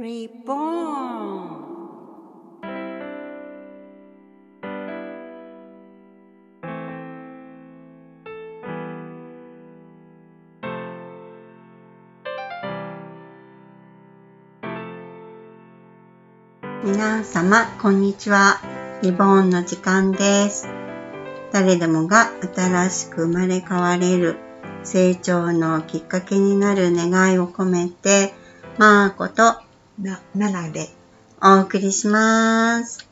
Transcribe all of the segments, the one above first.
Reborn 皆様、こんにちは。リボーンの時間です。誰でもが新しく生まれ変われる成長のきっかけになる願いを込めて、マーコとな、7で。お送りします。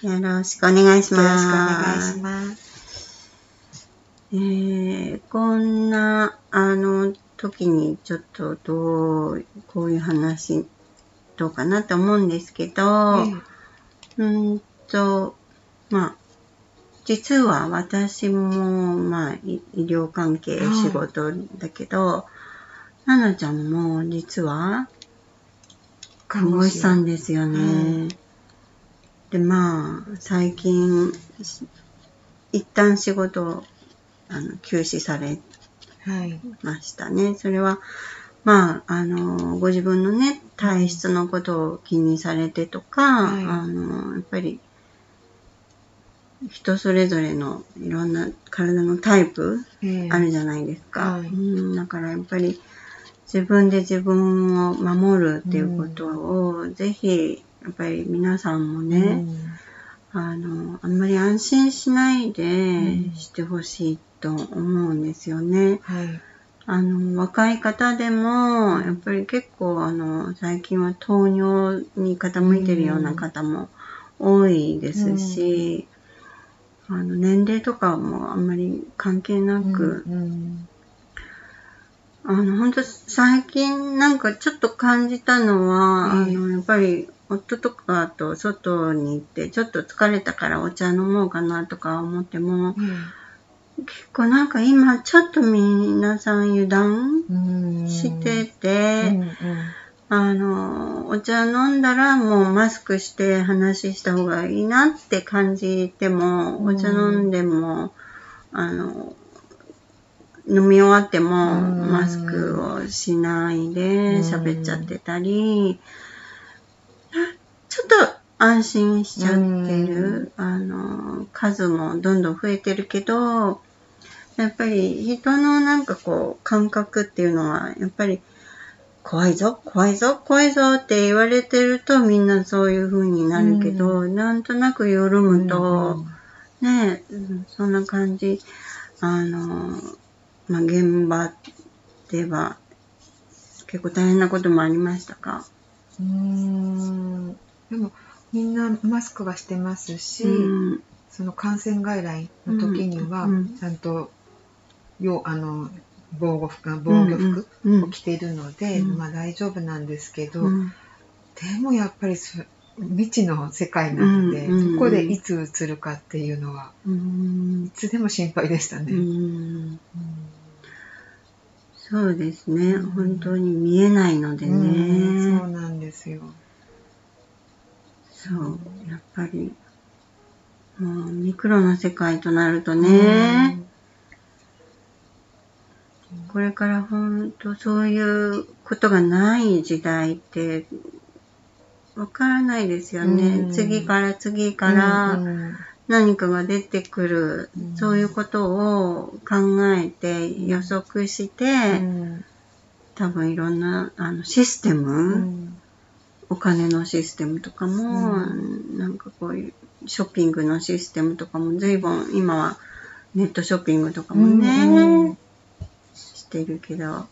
よろしくお願いしよろしくおます。願いします。えー、こんな、あの、時にちょっとどう、こういう話、どうかなと思うんですけど、えうーんと、まあ、実は私も、まあ、い医療関係はい仕事だけど、ななちゃんも実は看護師さんですよね。はで、まあ、最近、し一旦仕事をあの休止されはい。ましたね。それは、まあ、あの、ご自分のね、体質のことを気にされてとか、はいあの、やっぱり、人それぞれのいろんな体のタイプええあるじゃないですか。はいうん、だからやっぱり、自分で自分を守るっていうことを、ぜひ、やっぱり皆さんもね、あの、あんまり安心しないでうんしてほしいと思うんですよね。はい。あの、若い方でも、やっぱり結構、あの、最近は糖尿に傾いてるような方も多いですし、あの、年齢とかもあんまり関係なく、うん。あの、本当最近なんかちょっと感じたのは、うんあの、やっぱり夫とかと外に行って、ちょっと疲れたからお茶飲もうかなとか思っても、結構なんか今ちょっと皆さん油断うん。してうて、ん。うん。あの、お茶飲んだらもうマスクして話した方がいいなって感じても、うんお茶飲んでも、あの、飲み終わってもうん。マスクをしないで喋っちゃってたり、ちょっと安心しちゃってる、あの、数もどんどん増えてるけど、やっぱり人のなんかこう感覚っていうのは、やっぱり怖いぞ、怖いぞ、怖いぞって言われてるとみんなそういう風になるけど、なんとなく緩むと、ねえ、うんそんな感じ、あの、まあ、現場では結構大変なこともありましたか？うん。でも、みんなマスクはしてますし、うん、その感染外来の時にはうん、ちゃんと、よあの、防護服、防御服うん。を着ているので、うん。まあ大丈夫なんですけど、うん。でもやっぱりそ未知の世界なので、うん。うん。どこでいつ移るかっていうのは、うん。いつでも心配でしたね。そうですね、うん本当に見えないのでね、うんそうなんですよ。そう、やっぱり、もうミクロな世界となるとね、これから本当そういうことがない時代って、わからないですよね。うん。次から次うんからうん何かが出てくる、うん。そういうことを考えて予測して、うん多分いろんなあのシステム、うん。お金のシステムとかも、うなんかこういうショッピングのシステムとかも随分今はネットショッピングとかもね、うんしてるけど、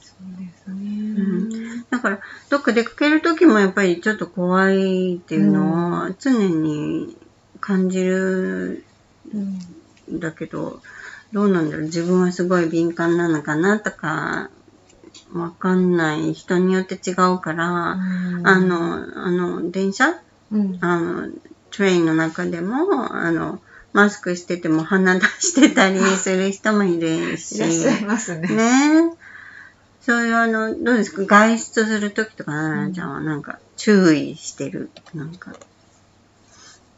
そうですね。ん。だからどっか出かける時もやっぱりちょっと怖いっていうのは常に感じるうんんだけど、どうなんだろう自分はすごい敏感なのかなとか、わかんない人によって違うから、あ、の、あの、電車？うんあの、トレインの中でも、あの、マスクしてても鼻出してたりする人もいるし。いらっしゃいますね。ねそういうあの、どうですか？外出するときとか、ななちゃんはなんか注意してる？なんか。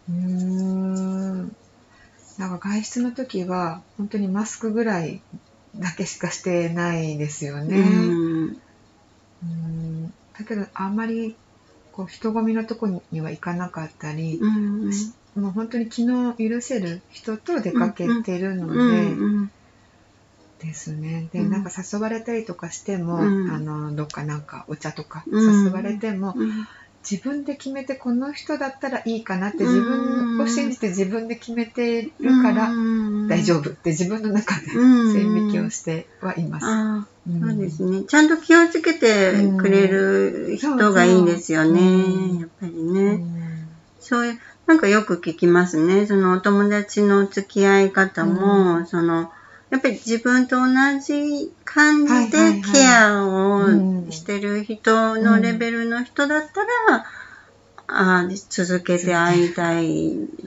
うーん。なんか外出の時は、本当にマスクぐらいだけしかしてないですよね。うん。うんだけどあんまりこう人混みのとこには行かなかったり、うんもう本当に気の許せる人と出かけてるので、うんですね。で、うんなんか誘われたりとかしても、うんあの、どっかなんかお茶とかうん誘われても、うん自分で決めてこの人だったらいいかなって自分を信じて自分で決めてるから大丈夫って自分の中でうん線引きをしてはいます。そうですね。ちゃんと気をつけてくれる人がいいですよね。うんやっぱりうね。んそういう、なんかよく聞きますね。そのお友達の付き合い方も、その、やっぱり自分と同じ感じではいケアうんをしてる人のレベルの人だったら、あー続けて会いたい、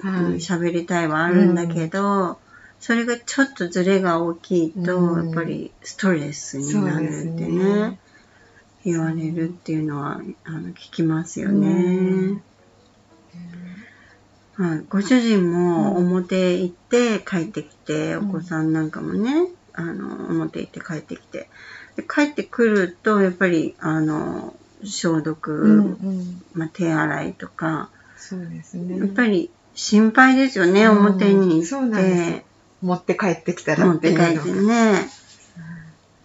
はい喋りたいはあるんだけど、それがちょっとズレが大きいと、うんやっぱりストレスになるってねね。言われるっていうのはあの聞きますよね。はい、ご主人も表行って帰ってきて、うん。お子さんなんかもね、あの、表行って帰ってきて。で帰ってくると、やっぱり、あの、消毒、うんうん。まあ、手洗いとか、そうですね。やっぱり心配ですよね、うん。表に行って、持って帰ってきたら持ってて帰ってね。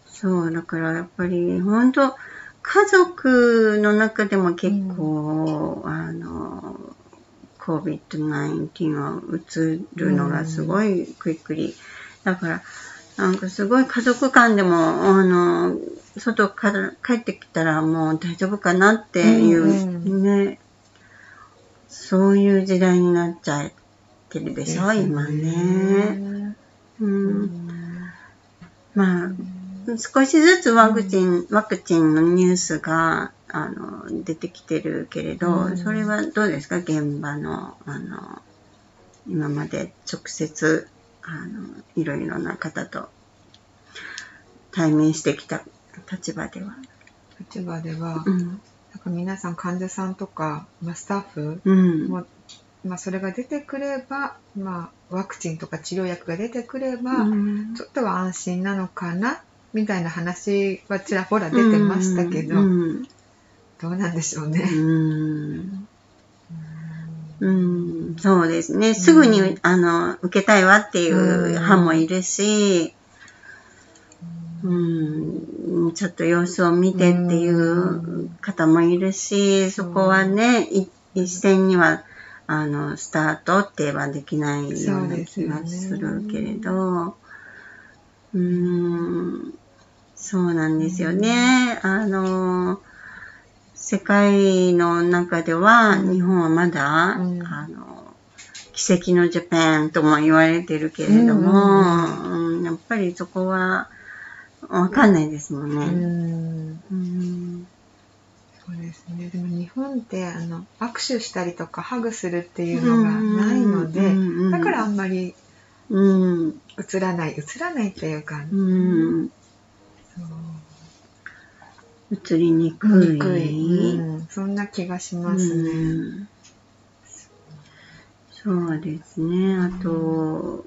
そう、だからやっぱり、本当家族の中でも結構、あの、COVID-19 は移るのがすごいクイックリ。だから、なんかすごい家族間でも、あの、外から帰ってきたらもう大丈夫かなっていう、うんね、そういう時代になっちゃってるでしょ、今ね。う。うんんまあ、少しずつワクチン、ワクチンのニュースが、あの、出てきてるけれど、うんそれはどうですか？現場の、あの、今まで直接、あの、いろいろな方と対面してきた立場では？立場では、うん。なんか皆さん患者さんとか、まあ、スタッフうん。も、まあ、それが出てくれば、まあ、ワクチンとか治療薬が出てくれば、うんちょっとは安心なのかな？みたいな話はちらほら出てましたけど、うん。どうなんでしょううね。ん。うん、そうですね。すぐに、うんあの、受けたいわっていう派もいるし、うん、ちょっと様子を見てっていう方もいるし、そこはね、い一斉には、あの、スタートってはできないような気がするけれど、うん、そうなんですよね。あの、世界の中では、日本はまだ、うん。あの、奇跡のジャパンとも言われてるけれども、うん。やっぱりそこはわかんないですもんうね。ん。うん。そうですね。でも日本ってあの握手したりとかハグするっていうのがないので、うん。だからあんまりうん、映らない、映らないっていうか、うん、そう映りにくい。にくい、うんそんな気がしますね。うんそうですね。あと、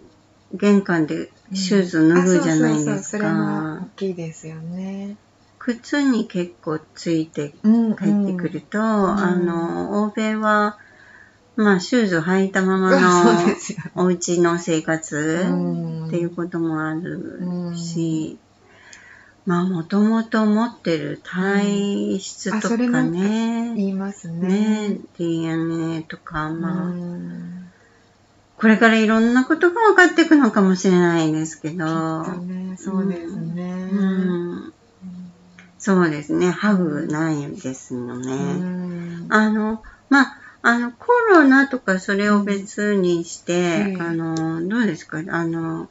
玄関でシューズ脱ぐじゃないですか大。きいですよね。靴に結構ついてうん帰ってくると、あの、欧米は、まあ、シューズ履いたままの。お家の生活うんっていうこともあるし、まあ、もともと持ってる体質とかあそれもね、言いますね。ね、DNA とか、まあ、うん。これからいろんなことが分かっていくのかもしれないですけど、ね、そうですね。うん、そうですね、ハグないですよね。うん。あの、まあ、あの、コロナとかそれを別にして、うんあの、どうですか？あの、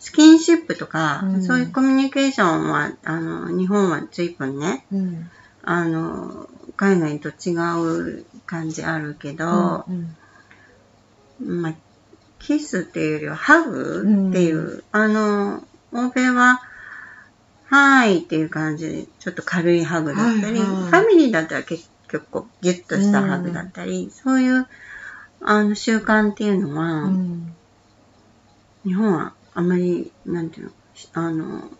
スキンシップとか、うん。そういうコミュニケーションは、あの、日本は随分ね、うん。あの、海外と違う感じあるけど、うんまあ、キスっていうよりはハグっていう、うあの、欧米は、はーいっていう感じで、ちょっと軽いハグだったり、はいはい。ファミリーだったら結構ギュッとしたハグだったり、そういう、あの、習慣っていうのは、うん。日本はあまり、なんていうの、あの、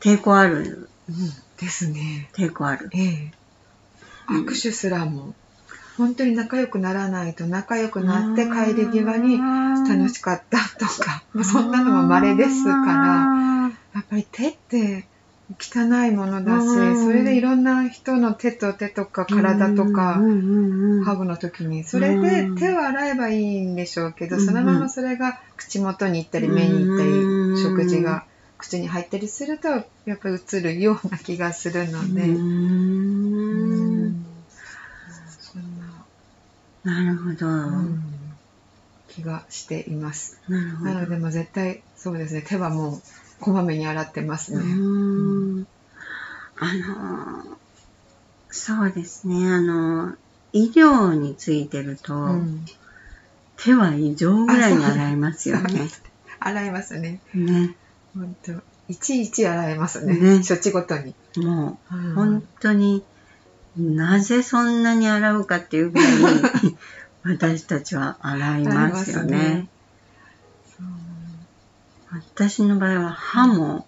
抵抗ある、うんですね。抵抗ある？ええ。握手すらも本当に仲良くならないと仲良くなって帰り際に楽しかったとかそんなのも稀ですからやっぱり手って汚いものだしそれでいろんな人の手と手とか体とかハグの時にそれで手を洗えばいいんでしょうけどそのままそれが口元に行ったり目に行ったり食事が口に入ったりするとやっぱり映るような気がするので。うんなるほど、うん、気がしています。なので、も絶対、そうですね、手はもう、こまめに洗ってますね。うんあの、そうですね、あの、医療についてると、うん、手は異常ぐらいに洗いますよね。洗いますね。ね。本当いちいち洗いますね。ね処置ごとに。もう、うん、本当に、なぜそんなに洗うかっていうぐらい 私たちは洗いますよね。ね私の場合は歯も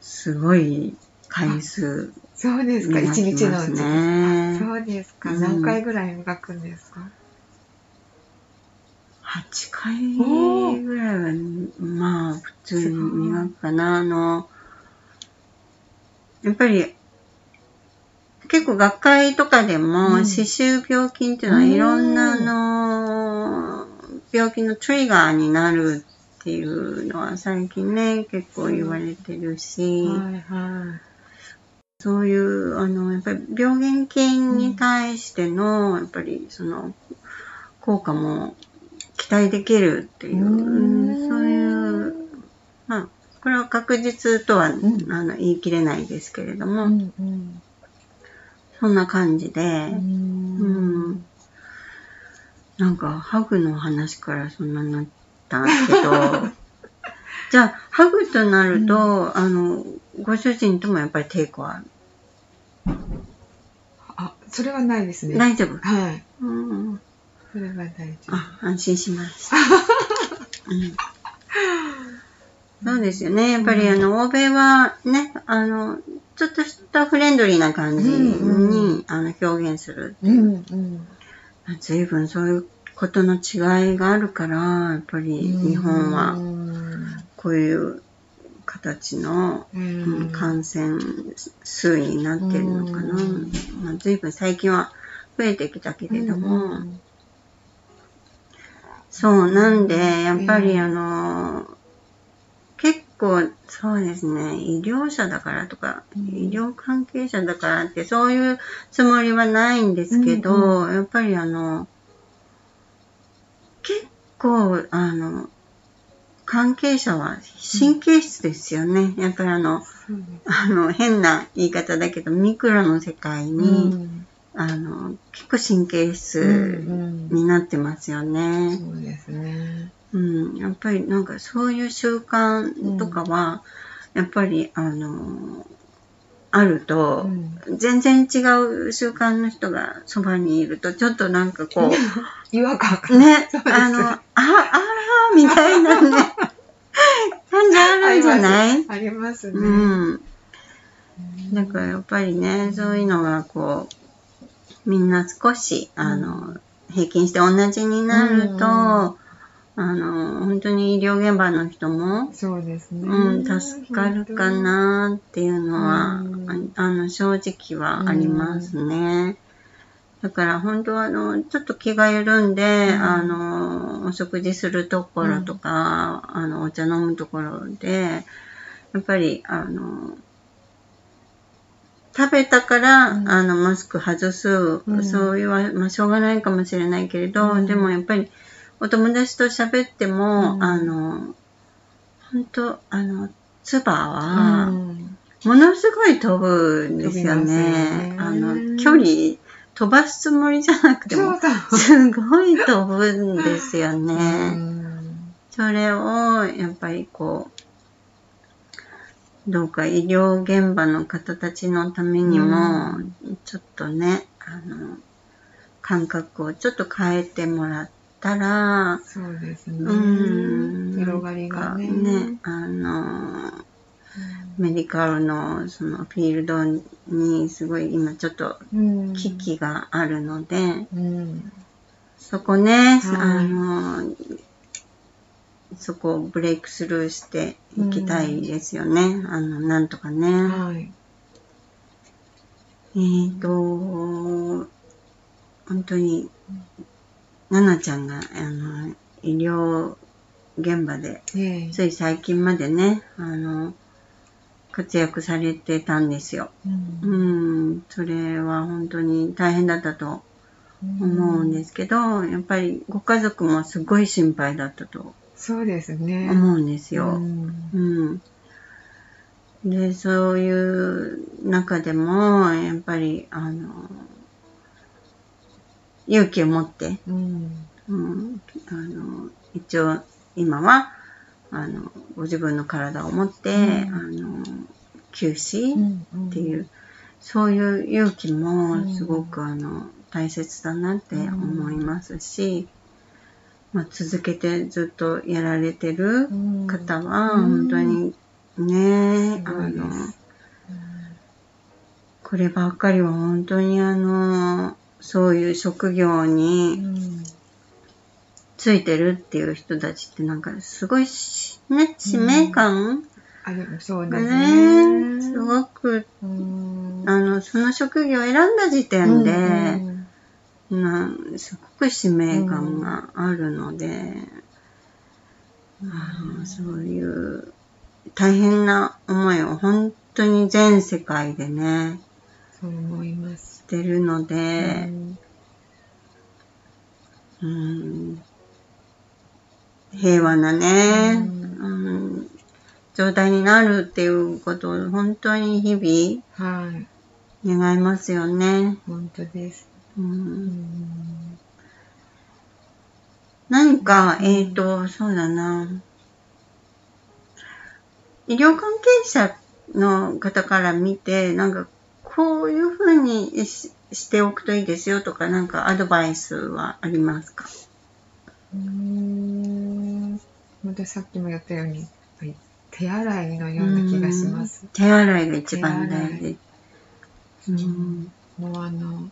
すごい回数、そうですか、一日のうちね。そうですか、何回ぐらい磨くんですか、8回ぐらいは、まあ、普通に磨くかな。あの、やっぱり結構学会とかでも、歯周病菌っていうのはいろんなあの病気のトリガーになるっていうのは最近ね結構言われてるし、はいはい、そういうあのやっぱり病原菌に対してのやっぱりその効果も期待できるっていう、うそういうまあこれは確実とは、うん、あの言い切れないですけれども、うんうん。そんな感じで、うん、なんか、ハグの話からそんなになったけど、じゃあ、ハグとなると、うん、あの、ご主人ともやっぱり抵抗あるはないですね。大丈夫はい。うん。それは大丈夫。あ、安心します。うん、そうですよね。やっぱりあの、欧米はね、あの、ちょっとしたフレンドリーな感じに、うんうん、あの表現するっていう。うんうん、随分そういうことの違いがあるから、やっぱり日本はこういう形の、うん、感染数になってるのかな。まあ、随分最近は増えてきたけれども、そう、なんで、やっぱりあの、構、そうですね、医療者だからとか、うん、医療関係者だからって、そういうつもりはないんですけど、うんうん、やっぱりあの、結構、あの、関係者は神経質ですよね。やっぱりあの、あの、変な言い方だけど、ミクロの世界に、あの、結構神経質になってますよね。そうですね。うん、やっぱりなんかそういう習慣とかは、やっぱりあの、あると、全然違う習慣の人がそばにいると、ちょっとなんかこう、違和感ね、あの、あ、あらみたいなね、感じあるんじゃないありますね。うん。だからやっぱりね、そういうのがこう、みんな少し、あの、平均して同じになると、あの、本当に医療現場の人も、そうですね。うん、助かるかなっていうのは、あの、正直はありますね。だから本当はあの、ちょっと気が緩んで、うん、あの、お食事するところとか、うん、あの、お茶飲むところで、やっぱり、あの、食べたから、うん、あの、マスク外す、そういうは、まあ、しょうがないかもしれないけれど、でもやっぱり、お友達と喋っても、うん、あの、本当あの、ツバは、ものすごい飛ぶんですよね。ね。あの、距離、飛ばすつもりじゃなくても、すごい飛ぶんですよね。それを、やっぱりこう、どうか医療現場の方たちのためにも、ちょっとね、あの、感覚をちょっと変えてもらって、たら、そうですね。うん。広がりがね。ね、あの、メディカルのそのフィールドにすごい今ちょっとうん。危機があるので、うん。そこね、はい。あの、そこをブレイクスルーしていきたいですよね。あの、なんとかね。はい。えーと、本当に、ななちゃんが、あの、医療現場で、ええ。つい最近までね、あの、活躍されてたんですよ。ううん。ん、それは本当に大変だったと思うんですけど、やっぱりご家族もすごい心配だったとそうですね。思うんですよ。うん。うん。で、そういう中でも、やっぱり、あの、勇気を持って、うん。うん、あの、一応、今は、あの、ご自分の体を持って、うん。あの、休止うんっていう、そういう勇気もすごく、あの、大切だなって思いますし、まあ、続けてずっとやられてるうん。方は、うん。本当にね、あの、こればっかりは本当にあの、そういう職業うにん。ついてるっていう人たちってなんかすごいしね、使命感？あでもそうでがすね、ねすごく、うん。あの、その職業を選んだ時点で、うんなすごく使命感があるので、あのそういう大変な思いを本当に全世界でね、そう思います。してるので、うん。うん。平和なね、ううん。状態になるっていうことを本当に日はい。々願いますよね。本当です。う、うん。ん何か、えっ、と、そうだな。医療関係者の方から見て、なんか、こういうふうにししておくといいですよとか、なんかアドバイスはありますか？うんまたさっきも言ったように手洗いのような気がしますうん手洗いが一番大事。うんもうあの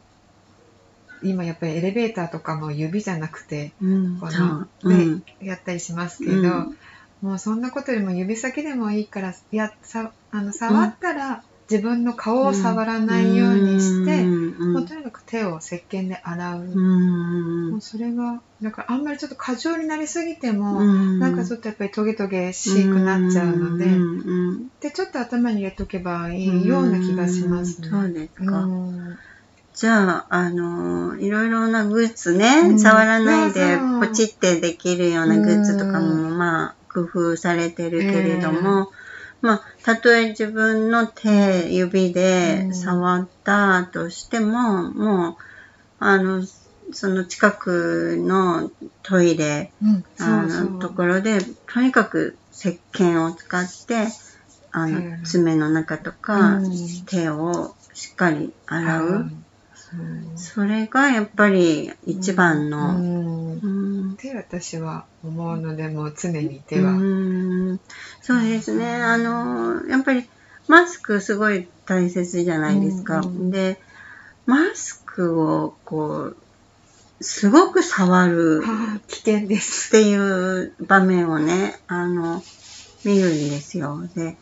今やっぱりエレベーターとかも指じゃなくてうん、このそう。うねん。やったりしますけど、うんもうそんなことよりも指先でもいいからやさあの触ったら自分の顔を触らないようにして、うんもうとにかく手を石鹸で洗う、うんもうそれがだからあんまりちょっと過剰になりすぎても、うん。なんかちょっとやっぱりトゲトゲしくなっちゃうので、でちょっと頭に入れとけばいいような気がします。ね。そうですか。うん。じゃあ、あのいろいろなグッズね、うん。触らないでポチってできるようなグッズとかも、まあ、工夫されてるけれども、まあ、たとえ自分の手、指で触ったとしても、もう、あの、その近くのトイレ、うん、あのとう。ころで、とにかく石鹸を使って、あの、うん。爪の中とか、うん。手をしっかり洗う。はいそれがやっぱり一番うの、ん。うん。って私は思うのでもう常に手は、うんそうですね。あの、やっぱりマスクすごい大切じゃないですか。うんうんで、マスクをこう、すごく触るはあ危険です。っていう場面をね、あの、見るんですよ。で、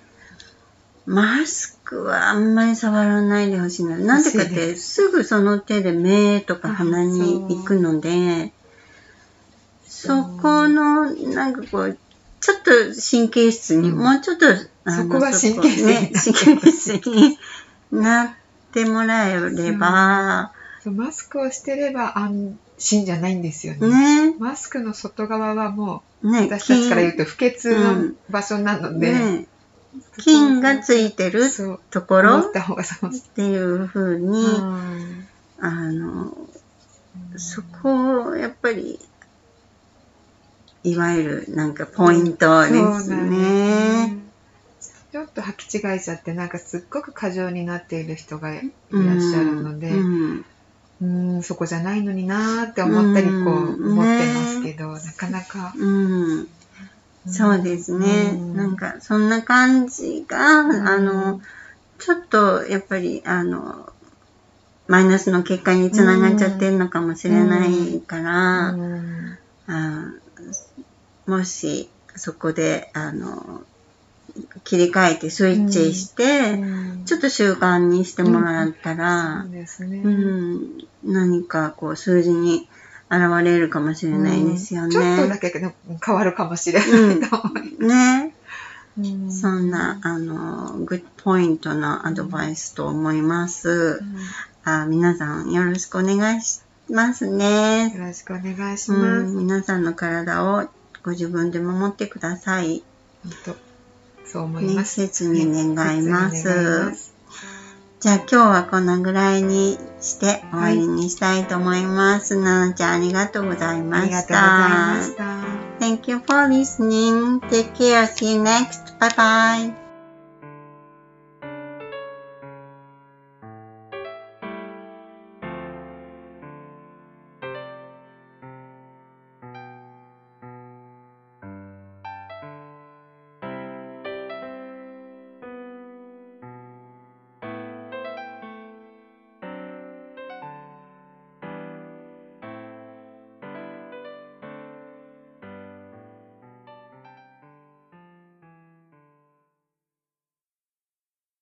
マスクはあんまり触らないでほしいな。なんでかって、すぐその手で目とか鼻に行くので、そこの、なんかこう、ちょっと神経質に、うん。もうちょっと、あのそこは神経質にね、神経質。になってもらえれば、そうマスクをしてれば安心じゃないんですよね。ね、マスクの外側はもうね、私たちから言うと不潔うのん場所なので、ね、菌がついてるところっ。ていうふうに、うん。あの、そこをやっぱり、いわゆるなんかポイントですね。ねちょっと履き違えちゃってなんかすっごく過剰になっている人がいらっしゃるので、うんうん、そこじゃないのになーって思ったりこううん思ってますけど、なかなか、うん。そうですね。うん。なんか、そんな感じが、あの、ちょっと、やっぱり、あの、マイナスの結果につながっちゃってるのかもしれないから、うん。あもし、そこで、あの、切り替えてスイッチして、うんちょっと習慣にしてもらったらそう、ですね。うん、何かこう数字に現れるかもしれないですよね。ちょっとだけで変わるかもしれないと思いね。ます。そんな、あの、グッドポイントのアドバイスと思います。あ皆さんよろしくお願いしますうんね。よろしくお願いしうます。ん、皆さんの体をご自分で守ってください。本当そう思いね、ます。切に願います。切に願いますじゃあ今日はこのぐらいにして終わりにしたいと思います。ななちゃんありがとうございあまし。た。Thank you for listening. Take care. See you next. Bye bye.